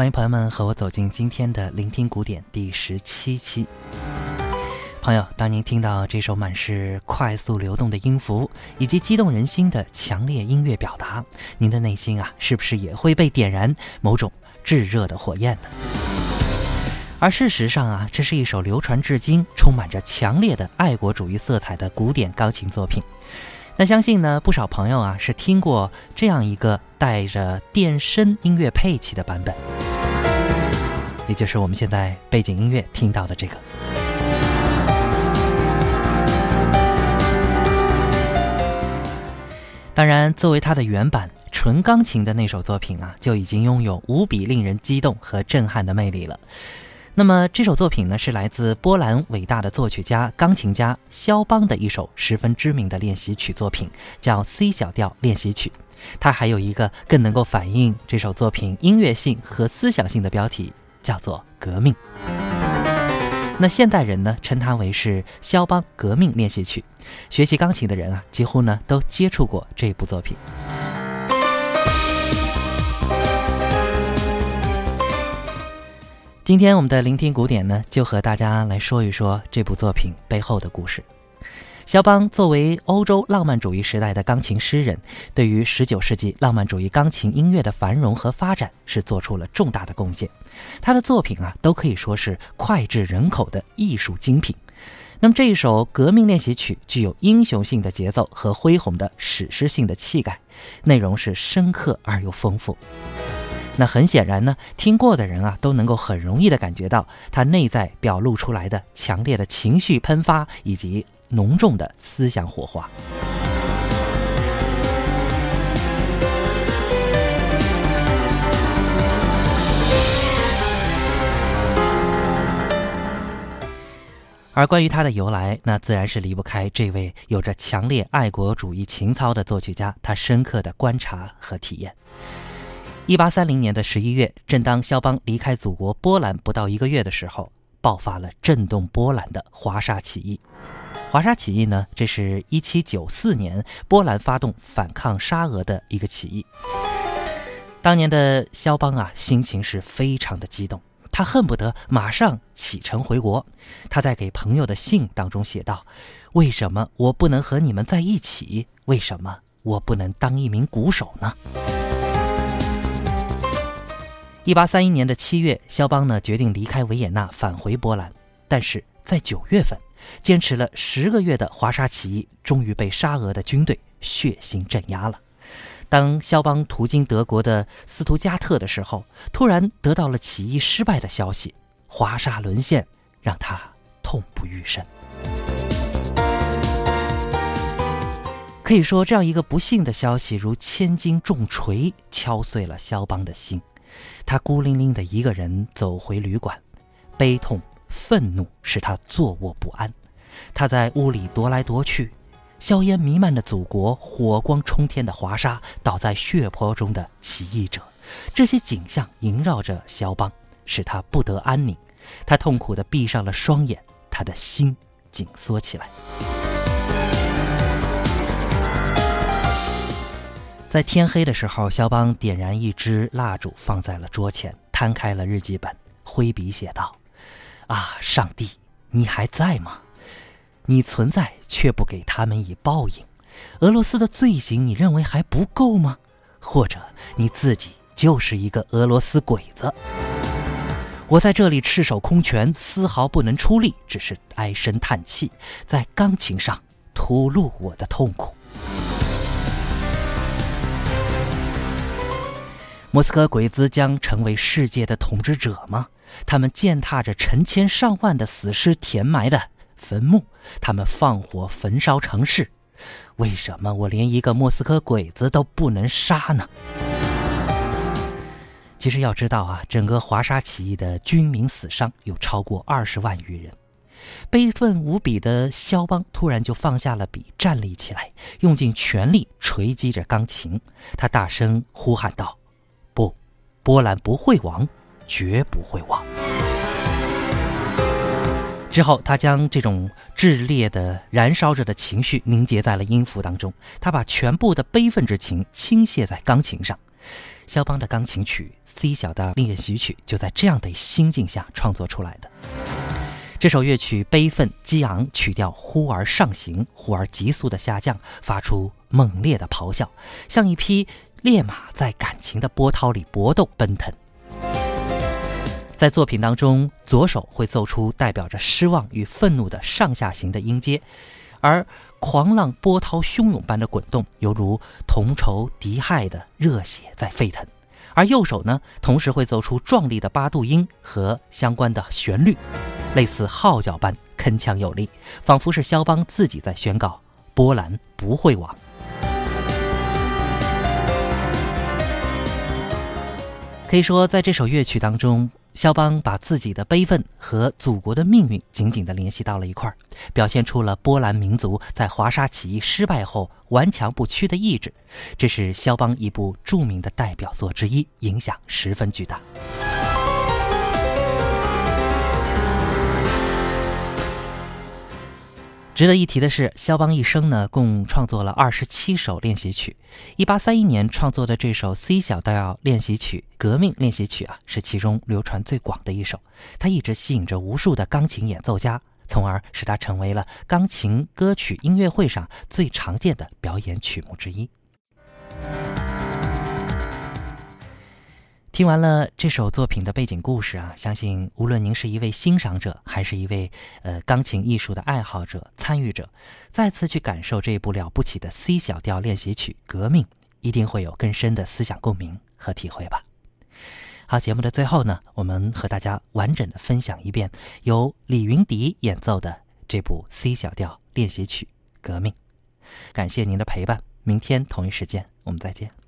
欢迎朋友们和我走进今天的聆听古典第十七期。朋友，当您听到这首满是快速流动的音符以及激动人心的强烈音乐表达，您的内心啊，是不是也会被点燃某种炙热的火焰呢？而事实上啊，这是一首流传至今、充满着强烈的爱国主义色彩的古典钢琴作品。那相信呢，不少朋友啊是听过这样一个带着电声音乐配器的版本。也就是我们现在背景音乐听到的这个。当然，作为它的原版纯钢琴的那首作品啊，就已经拥有无比令人激动和震撼的魅力了。那么这首作品呢，是来自波兰伟大的作曲家、钢琴家肖邦的一首十分知名的练习曲作品，叫 C 小调练习曲。它还有一个更能够反映这首作品音乐性和思想性的标题。叫做革命。那现代人呢，称它为是肖邦革命练习曲。学习钢琴的人啊，几乎呢都接触过这部作品。今天我们的聆听古典呢，就和大家来说一说这部作品背后的故事。肖邦作为欧洲浪漫主义时代的钢琴诗人，对于19世纪浪漫主义钢琴音乐的繁荣和发展是做出了重大的贡献。他的作品啊，都可以说是脍炙人口的艺术精品。那么这一首革命练习曲具有英雄性的节奏和恢宏的史诗性的气概，内容是深刻而又丰富。那很显然呢，听过的人啊，都能够很容易的感觉到他内在表露出来的强烈的情绪喷发以及。浓重的思想火花，而关于它的由来，那自然是离不开这位有着强烈爱国主义情操的作曲家他深刻的观察和体验。一八三零年的十一月，正当肖邦离开祖国波兰不到一个月的时候，爆发了震动波兰的华沙起义。华沙起义呢？这是一七九四年波兰发动反抗沙俄的一个起义。当年的肖邦啊，心情是非常的激动，他恨不得马上启程回国。他在给朋友的信当中写道：“为什么我不能和你们在一起？为什么我不能当一名鼓手呢？”一八三一年的七月，肖邦呢决定离开维也纳，返回波兰。但是在九月份。坚持了十个月的华沙起义，终于被沙俄的军队血腥镇压了。当肖邦途经德国的斯图加特的时候，突然得到了起义失败的消息，华沙沦陷，让他痛不欲生。可以说，这样一个不幸的消息如千斤重锤，敲碎了肖邦的心。他孤零零的一个人走回旅馆，悲痛、愤怒使他坐卧不安。他在屋里踱来踱去，硝烟弥漫的祖国，火光冲天的华沙，倒在血泊中的起义者，这些景象萦绕着肖邦，使他不得安宁。他痛苦地闭上了双眼，他的心紧缩起来。在天黑的时候，肖邦点燃一支蜡烛，放在了桌前，摊开了日记本，挥笔写道：“啊，上帝，你还在吗？你存在，却不给他们以报应。俄罗斯的罪行，你认为还不够吗？或者你自己就是一个俄罗斯鬼子？我在这里赤手空拳，丝毫不能出力，只是唉声叹气，在钢琴上吐露我的痛苦。”莫斯科鬼子将成为世界的统治者吗？他们践踏着成千上万的死尸填埋的坟墓，他们放火焚烧城市。为什么我连一个莫斯科鬼子都不能杀呢？其实要知道啊，整个华沙起义的军民死伤有超过二十万余人。悲愤无比的肖邦突然就放下了笔，站立起来，用尽全力锤击着钢琴。他大声呼喊道。不波兰不会亡，绝不会亡。之后，他将这种炽烈的、燃烧着的情绪凝结在了音符当中，他把全部的悲愤之情倾泻在钢琴上。肖邦的钢琴曲 C 小调练习曲就在这样的心境下创作出来的。这首乐曲悲愤激昂，曲调忽而上行，忽而急速的下降，发出猛烈的咆哮，像一匹。烈马在感情的波涛里搏斗奔腾，在作品当中，左手会奏出代表着失望与愤怒的上下行的音阶，而狂浪波涛汹涌般的滚动，犹如同仇敌忾的热血在沸腾；而右手呢，同时会奏出壮丽的八度音和相关的旋律，类似号角般铿锵有力，仿佛是肖邦自己在宣告：波兰不会亡。可以说，在这首乐曲当中，肖邦把自己的悲愤和祖国的命运紧紧地联系到了一块儿，表现出了波兰民族在华沙起义失败后顽强不屈的意志。这是肖邦一部著名的代表作之一，影响十分巨大。值得一提的是，肖邦一生呢共创作了二十七首练习曲。一八三一年创作的这首 C 小调练习曲《革命练习曲》啊，是其中流传最广的一首。它一直吸引着无数的钢琴演奏家，从而使它成为了钢琴歌曲音乐会上最常见的表演曲目之一。听完了这首作品的背景故事啊，相信无论您是一位欣赏者，还是一位呃钢琴艺术的爱好者、参与者，再次去感受这一部了不起的 C 小调练习曲《革命》，一定会有更深的思想共鸣和体会吧。好，节目的最后呢，我们和大家完整的分享一遍由李云迪演奏的这部 C 小调练习曲《革命》。感谢您的陪伴，明天同一时间我们再见。